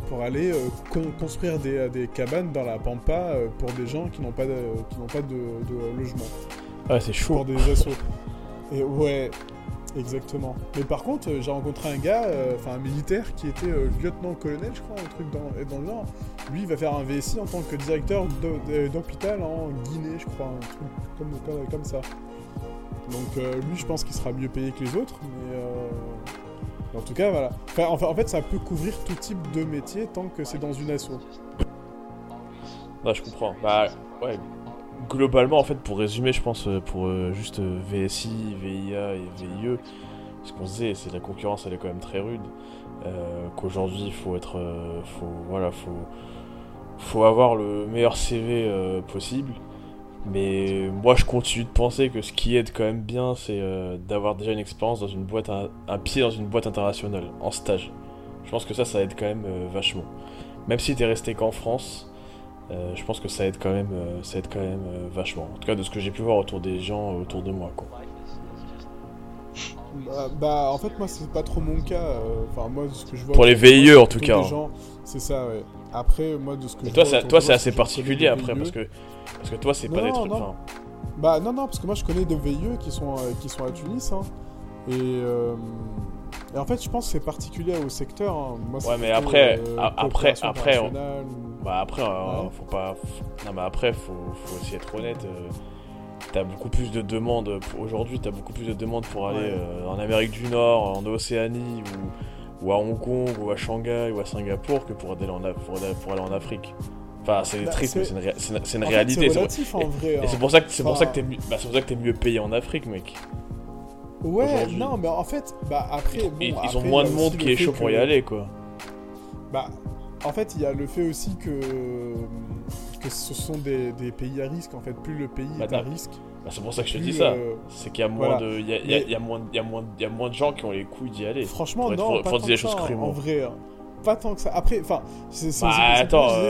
pour aller euh, con- construire des, des cabanes dans la pampa euh, pour des gens qui n'ont pas de, qui n'ont pas de, de logement Ouais, c'est chaud. pour des assos. Et ouais, exactement. Mais par contre, euh, j'ai rencontré un gars, euh, enfin un militaire qui était euh, lieutenant-colonel, je crois, un truc dans, dans le Nord. Lui, il va faire un VSI en tant que directeur d'hô- d'hô- d'hôpital en Guinée, je crois, un truc comme, comme, ça. Donc lui, je pense qu'il sera mieux payé que les autres, mais en tout cas, voilà. En fait, ça peut couvrir tout type de métier tant que c'est dans une asso. Non, je comprends. Bah, ouais. Globalement, en fait, pour résumer, je pense, euh, pour euh, juste euh, VSI, VIA et VIE, ce qu'on disait, c'est la concurrence, elle est quand même très rude. Qu'aujourd'hui, il faut être. voilà, faut, faut avoir le meilleur CV possible. Mais moi, je continue de penser que ce qui aide quand même bien, c'est d'avoir déjà une expérience dans une boîte, un, pied dans une boîte internationale, en stage. Je pense que ça, ça aide quand même vachement. Même si t'es resté qu'en France, je pense que ça aide quand même, euh, ça aide quand même euh, vachement. En tout cas, de ce que j'ai pu voir autour des gens euh, autour de moi, quoi. Bah, bah, en fait, moi, c'est pas trop mon cas. euh, Enfin, moi, de ce que je vois. Pour les moi, VIE, en tout cas, hein. gens- C'est ça, ouais. Après, moi, de ce que Et je toi, vois toi, c'est assez particulier après VIE. parce que parce que toi, c'est pas Non, des trucs. non. Bah, non, non, parce que moi, je connais des VIE qui sont, euh, qui sont à Tunis. hein. Et, euh, et en fait, je pense que c'est particulier au secteur. hein. Moi, Ouais, mais après- euh, après- après, on- internationale ou- Bah après, euh, faut pas. Non mais après, faut, faut aussi être honnête. euh, T'as beaucoup plus de demandes aujourd'hui. T'as beaucoup plus de demandes pour aller euh, en Amérique du Nord, en Océanie ou, ou à Hong Kong ou à Shanghai ou à Singapour que pour aller en, pour aller, pour aller en Afrique. Enfin, c'est Bah, triste, mais c'est une, c'est une- c'est une En fait, réalité. C'est c'est- relatif en vrai. Et hein. c'est pour ça que c'est pour ça que t'es mieux- bah, c'est pour ça que t'es mieux payé en Afrique, mec. Ouais, aujourd'hui. non, mais en fait, bah après. bon, ils, ont moins de monde qui est chaud pour y aller, quoi. Bah, en fait, il y a le fait aussi que, que ce sont des, des pays à risque. En fait, plus le pays Bah, est à t'as- risque, Bah, c'est pour ça que je te dis ça. euh, C'est qu'il y a moins voilà. de, il y a, il y a- Mais- il y a moins, il y a moins, il y a moins de gens qui ont les couilles d'y aller. franchement, Pour non, pas pour dire ça, choses en- vrai. hein. Pas tant que ça. Après, enfin, c'est Bah,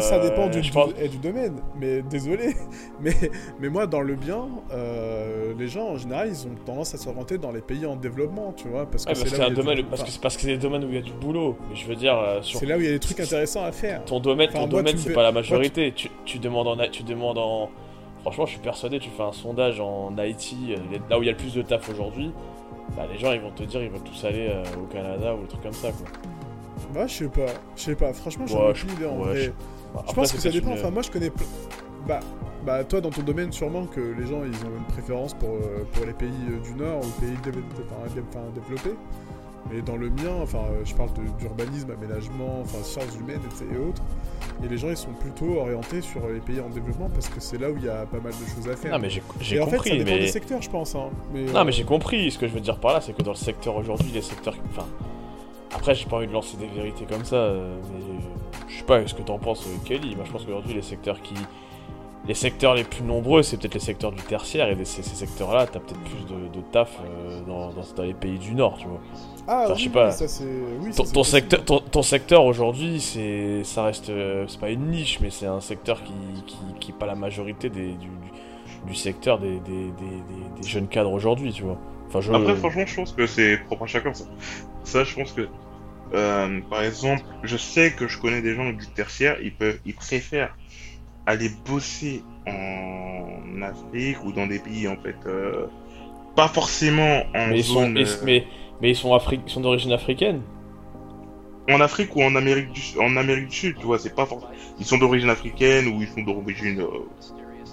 ça dépend euh, du, je pense- du- et du domaine. Mais désolé, mais, mais moi, dans le bien, euh, les gens en général, ils ont tendance à s'orienter dans les pays en développement, tu vois, parce que Ouais, c'est domaine, du- parce que parce que c'est des domaines où il y a du boulot. Mais je veux dire, euh, sur c'est là où il y a des trucs intéressants à faire. ton domaine, Enfin, ton moi, domaine, c'est pas la moi, tu- majorité. Tu, tu demandes en, tu demandes en. Franchement, je suis persuadé. Tu fais un sondage en Haïti, euh, là où il y a le plus de taf aujourd'hui. Bah, les gens, ils vont te dire, ils veulent tous aller euh, au Canada ou des trucs comme ça, quoi. Moi, je sais pas. Je sais pas. Franchement, j'en ai je- aucune idée en vrai. je- pense que ça dépend. Enfin, moi, je connais. Bah, bah, toi, dans ton domaine, sûrement que les gens, ils ont une préférence pour, euh, pour les pays euh, du Nord ou pays développés. Mais dans le mien, enfin, euh, je parle d'urbanisme, aménagement, enfin, sciences humaines et, autres. Et les gens, ils sont plutôt orientés sur les pays en développement parce que c'est là où il y a pas mal de choses à faire. Non, mais j'ai et en fait, ça compris, dépend mais. des secteurs, je pense. Hein. Mais, Non, euh, mais j'ai compris. Ce que je veux dire par là, c'est que dans le secteur aujourd'hui, les secteurs. Enfin. Après, j'ai pas envie de lancer des vérités comme ça, euh, mais. Je sais pas ce que t'en penses, euh, Kelly? Moi, je pense qu'aujourd'hui, les secteurs qui. les secteurs les plus nombreux, c'est peut-être les secteurs du tertiaire, et ces, ces secteurs-là, t'as peut-être plus de, de taf euh, dans, dans, dans les pays du Nord, tu vois. Ah, Enfin, oui, je sais oui, pas. ça c'est. Oui, ça, Ton, c'est ton possible. secteur, ton, ton secteur aujourd'hui, c'est, ça reste, euh, c'est pas une niche, mais c'est un secteur qui, qui, qui est pas la majorité des, du, du, du secteur des, des, des, des- des jeunes cadres aujourd'hui, tu vois. Enfin, je... Après, franchement, je pense que c'est propre à chacun, ça. Ça, je pense que, euh, par exemple, je sais que je connais des gens du tertiaire, ils peuvent, ils préfèrent aller bosser en Afrique ou dans des pays, en fait, euh, pas forcément en mais sont, zone, ils- euh, mais, mais ils sont, Afri- ils sont d'origine africaine. en Afrique ou en Amérique du, en Amérique du Sud, tu vois, c'est pas forcément, ils sont d'origine africaine ou ils sont d'origine euh,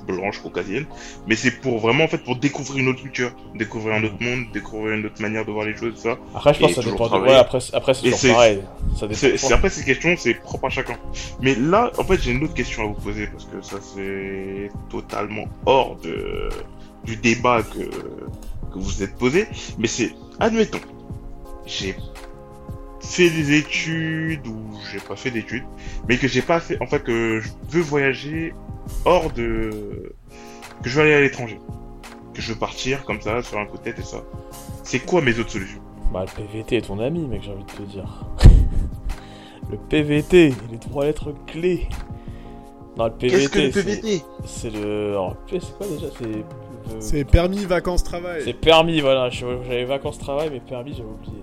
blanche, caucasienne, mais c'est pour vraiment, en fait, pour découvrir une autre culture, découvrir un autre monde, découvrir une autre manière de voir les choses, ça. Après, je pense que ça dépend. De... Ouais, après, c'est- après c'est toujours pareil. Ça dépend. Après, ces questions, c'est propre à chacun. Mais là, en fait, j'ai une autre question à vous poser parce que ça, c'est totalement hors de, du débat que, que vous êtes posé. Mais c'est, admettons, j'ai fait des études ou j'ai pas fait d'études, mais que j'ai pas fait, enfin, que je veux voyager hors de, que je veux aller à l'étranger. Que je veux partir comme ça, sur un coup de tête et ça. C'est quoi mes autres solutions? Bah, le PVT est ton ami, mec, j'ai envie de te dire. le PVT, les trois lettres clés. Non, le PVT. Qu'est-ce que le c'est- PVT? C'est le. Alors, P, c'est quoi déjà? C'est. le- C'est permis, vacances, travail. C'est permis, voilà. J'avais vacances-travail, mais permis, j'avais oublié.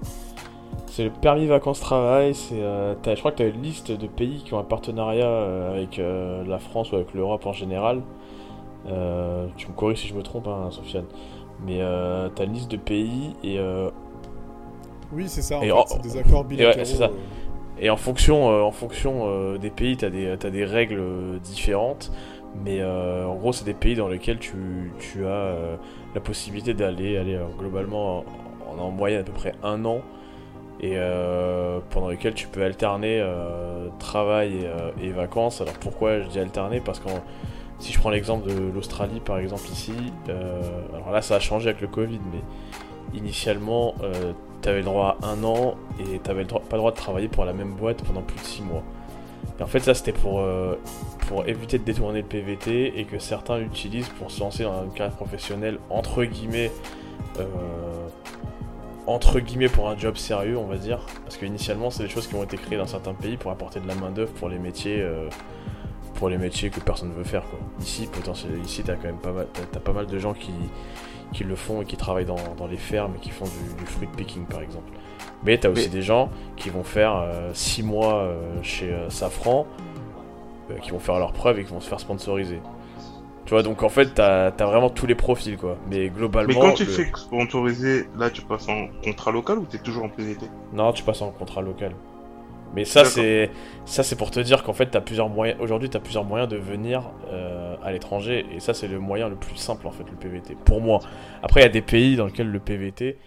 C'est le permis vacances-travail. C'est. euh, je crois que tu as une liste de pays qui ont un partenariat euh, avec euh, la France ou avec l'Europe en général. Euh, tu me corriges si je me trompe, hein, Sofiane. Mais euh, t'as une liste de pays et Oui, c'est ça. En Et fait, en- c'est des accords bilatéraux. c'est ça. Et en fonction, en fonction des pays, tu as des, t'as des règles différentes. Mais en gros, c'est des pays dans lesquels tu, tu as la possibilité d'aller aller, globalement en, en moyenne à peu près un an. Et euh, pendant lesquels tu peux alterner euh, travail et, euh, et vacances. Alors pourquoi je dis alterner? Parce que si je prends l'exemple de l'Australie par exemple ici, euh, alors là ça a changé avec le Covid, mais initialement tu avais le droit à un an et tu n'avais pas le droit de travailler pour la même boîte pendant plus de 6 mois. Et en fait, ça c'était pour, pour éviter de détourner le PVT et que certains l'utilisent pour se lancer dans une carrière professionnelle entre guillemets. Entre guillemets pour un job sérieux, on va dire. Parce que initialement, c'est des choses qui ont été créées dans certains pays pour apporter de la main-d'œuvre pour les métiers. euh, pour les métiers que personne ne veut faire quoi. Ici potentiellement ici t'as quand même pas mal t'as, pas mal de gens qui, qui le font et qui travaillent dans, dans les fermes et qui font du, du fruit picking par exemple. Mais t'as aussi Mais- des gens qui vont faire 6 mois euh, chez euh, Safran, euh, qui vont faire leurs preuves et qui vont se faire sponsoriser. Tu vois, donc en fait, t'as as vraiment tous les profils, quoi. Mais globalement. Mais quand tu le- fais sponsoriser, là tu passes en contrat local ou t'es toujours en PVT Non, tu passes en contrat local. Mais ça, c'est ça, c'est pour te dire qu'en fait, t'as plusieurs moyens. Aujourd'hui, t'as plusieurs moyens de venir euh, à l'étranger, et ça, c'est le moyen le plus simple en fait, le PVT. Pour moi. Après, il y a des pays dans lesquels le PVT,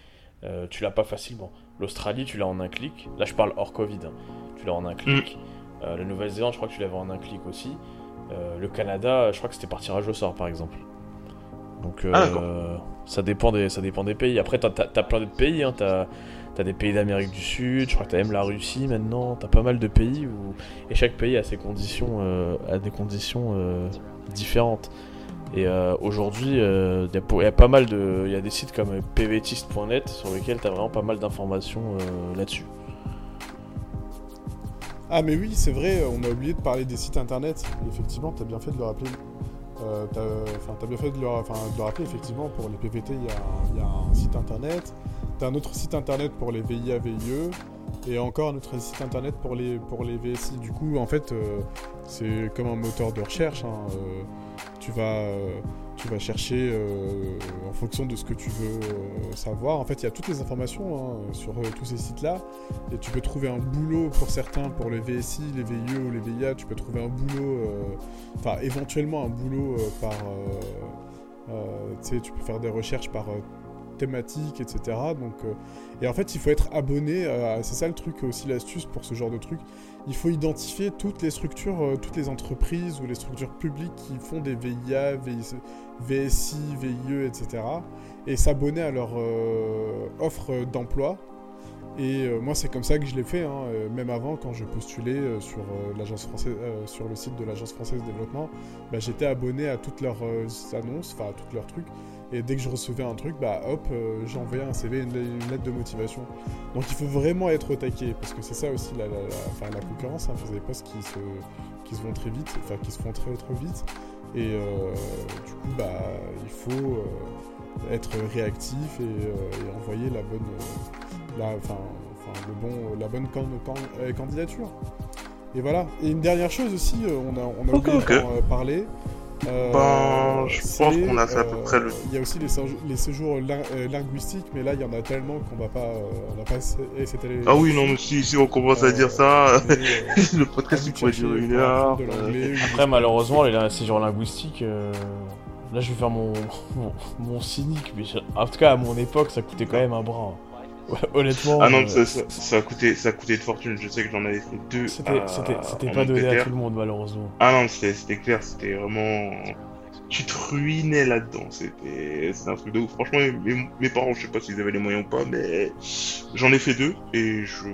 euh, tu l'as pas facilement. L'Australie, tu l'as en un clic. Là, je parle hors Covid. hein. Tu l'as en un clic. Euh, la Nouvelle-Zélande, je crois que tu l'avais en un clic aussi. Euh, le Canada, je crois que c'était par tirage au sort, par exemple. Donc, euh, Ah, d'accord. ça dépend des, ça dépend des pays. Après, t'as as, plein d'autres pays. Hein. T'as as des pays d'Amérique du Sud. Je crois que t'as même la Russie maintenant. T'as pas mal de pays où et chaque pays a ses conditions, euh, a des conditions euh, différentes. Et euh, aujourd'hui, il y, a pas mal de, il y a des sites comme pvtist.net sur lesquels t'as vraiment pas mal d'informations euh, là-dessus. Ah, mais oui, c'est vrai, on a oublié de parler des sites internet. Effectivement, t'as bien fait de le rappeler. Euh, t'as bien fait de le, rappeler, effectivement, pour les PVT, il y a, un site internet. T'as un autre site internet pour les VIA, VIE. Et encore un autre site internet pour les, pour VSI. Du coup, en fait, euh, c'est comme un moteur de recherche. hein, euh, tu, vas, euh, tu vas chercher euh, en fonction de ce que tu veux euh, savoir. En fait, il y a toutes les informations hein, sur euh, tous ces sites-là. Et tu peux trouver un boulot pour certains, pour les VSI, les VIE ou les VIA. Tu peux trouver un boulot, enfin, éventuellement un boulot par. tu sais, tu peux faire des recherches par euh, thématique, etc. Donc, euh, et en fait, il faut être abonné. euh, c'est ça le truc aussi, l'astuce pour ce genre de truc. Il faut identifier toutes les structures, euh, toutes les entreprises ou les structures publiques qui font des VIA, VSI, VIE, etc. Et s'abonner à leur offre d'emploi. Et moi, c'est comme ça que je l'ai fait, hein, même avant, quand je postulais sur, l'agence française, sur le site de l'Agence française de développement, bah, j'étais abonné à toutes leurs annonces, enfin à tous leurs trucs. Et dès que je recevais un truc, bah hop, euh, j'envoyais un CV, une, une lettre de motivation. Donc il faut vraiment être au taquet, parce que c'est ça aussi la, la, la- enfin, la concurrence. Hein, vous des postes qui se, qui se vont très vite, enfin qui se font très très vite. Et euh, du coup, bah il faut euh, être réactif et, et envoyer la bonne, la, le bon, la bonne can- can- candidature. Et voilà. Et une dernière chose aussi, on a, on a Ok, oublié ok. d'en parler. Euh, Ben, je pense qu'on a fait à peu euh, près le- Il y a aussi les, séjours- les séjours euh, linguistiques, mais là il y en a tellement qu'on va pas, euh, on va pas s'étaler. Ah oui, non, mais si, si on commence à dire ça, mais, euh, le podcast il pourrait durer une heure. Après, malheureusement, les séjours linguistiques, euh, là je vais faire mon, mon, mon cynique, mais je- en tout cas à mon époque, ça coûtait quand même un bras. Ouais, honnêtement. Ah non, euh, ça, ça, ça a coûté, ça a coûté de fortune. Je sais que j'en avais fait deux. C'était pas donné à tout le monde, malheureusement. Ah non, c'était clair, c'était vraiment. Tu te ruinais là-dedans, c'était c'était un truc de ouf. Franchement, mes, mes parents, je sais pas s'ils avaient les moyens ou pas, mais j'en ai fait deux et je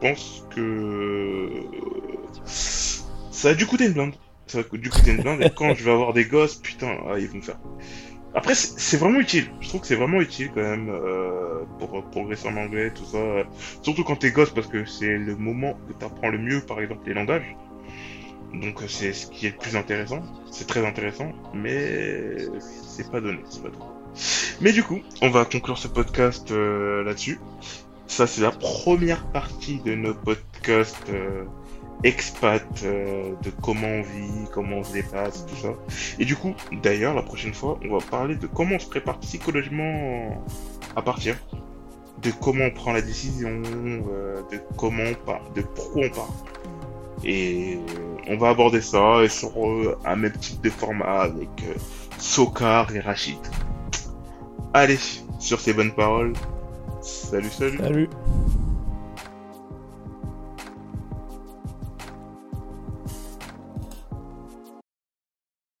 pense que ça a dû coûter une blinde. Ça a dû coûter une blinde et quand je vais avoir des gosses, putain, ah, ils vont me faire. Après, c'est vraiment utile. Je trouve que c'est vraiment utile quand même euh, pour progresser en anglais, tout ça. Surtout quand t'es gosse, parce que c'est le moment où t'apprends le mieux, par exemple, les langages. Donc euh, c'est ce qui est le plus intéressant. C'est très intéressant, mais c'est pas donné, c'est pas donné. Mais du coup, on va conclure ce podcast euh, là-dessus. Ça, c'est la première partie de nos podcasts euh, expat, euh, de comment on vit, comment on se dépasse, tout ça. Et du coup, d'ailleurs, la prochaine fois, on va parler de comment on se prépare psychologiquement à partir, de comment on prend la décision, euh, de comment on part, de pourquoi on part. Et on va aborder ça et sur euh, un même type de format avec Sokar et Rachid. Allez, sur ces bonnes paroles, salut salut Salut